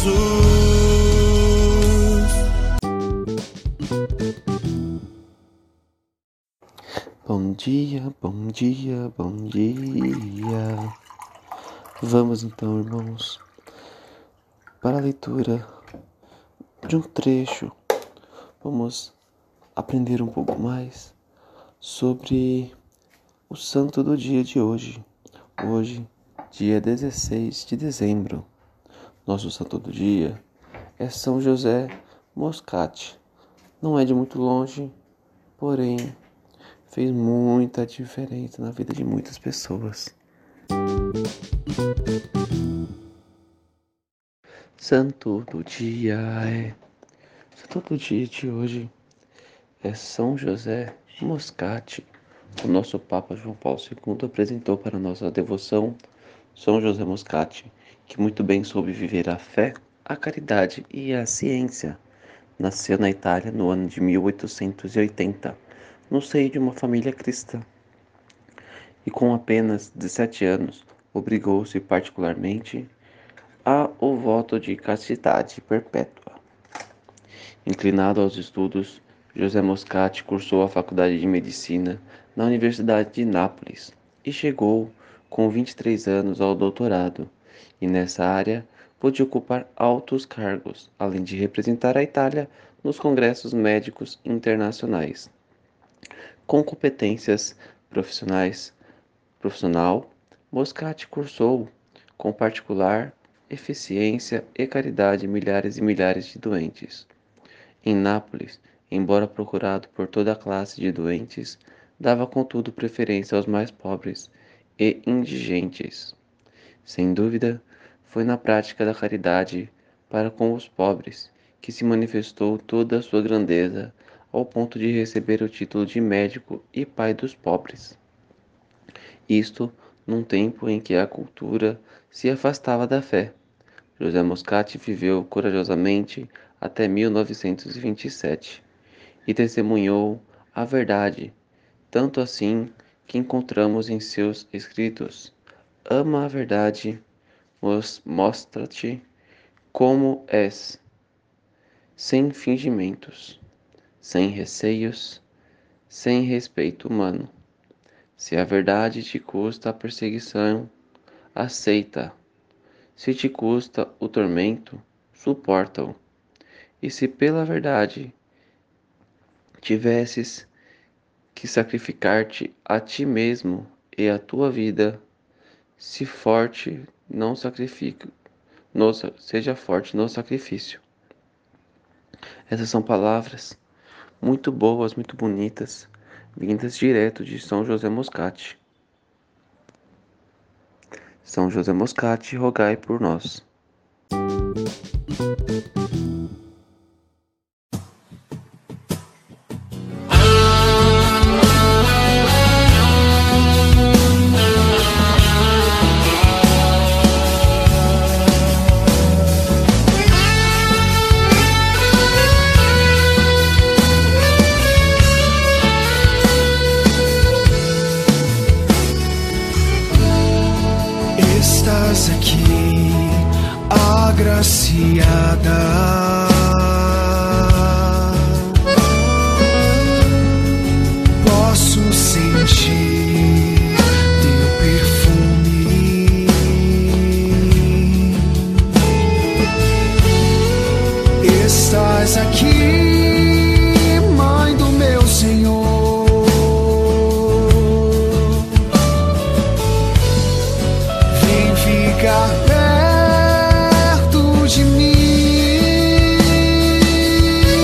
Jesus. Bom dia, bom dia, bom dia. Vamos então, irmãos, para a leitura de um trecho. Vamos aprender um pouco mais sobre o santo do dia de hoje. Hoje, dia 16 de dezembro. Nosso santo do dia é São José Moscati. Não é de muito longe, porém fez muita diferença na vida de muitas pessoas. Santo do dia é. Santo do dia de hoje é São José Moscati. O nosso Papa João Paulo II apresentou para nossa devoção São José Moscati, que muito bem soube viver a fé, a caridade e a ciência. Nasceu na Itália no ano de 1880 no seio de uma família cristã. E com apenas 17 anos, obrigou-se particularmente ao voto de castidade perpétua. Inclinado aos estudos, José Moscati cursou a faculdade de medicina na Universidade de Nápoles e chegou com 23 anos ao doutorado, e nessa área pôde ocupar altos cargos, além de representar a Itália nos congressos médicos internacionais com competências profissionais profissional, Moscati cursou com particular eficiência e caridade milhares e milhares de doentes. Em Nápoles, embora procurado por toda a classe de doentes, dava contudo preferência aos mais pobres e indigentes. Sem dúvida, foi na prática da caridade para com os pobres que se manifestou toda a sua grandeza ao ponto de receber o título de médico e pai dos pobres. Isto num tempo em que a cultura se afastava da fé. José Moscati viveu corajosamente até 1927 e testemunhou a verdade, tanto assim que encontramos em seus escritos: Ama a verdade, mos- mostra-te como és, sem fingimentos sem receios, sem respeito humano. Se a verdade te custa a perseguição, aceita. Se te custa o tormento, suporta-o. E se pela verdade tivesses que sacrificar-te a ti mesmo e a tua vida, se forte, não sacrifique, no, seja forte no sacrifício. Essas são palavras muito boas, muito bonitas, vindas direto de São José Moscati. São José Moscati, rogai por nós. aqui, agraciada. Posso sentir teu perfume. Estás aqui.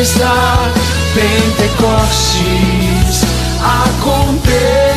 está. Pentecostes acontece.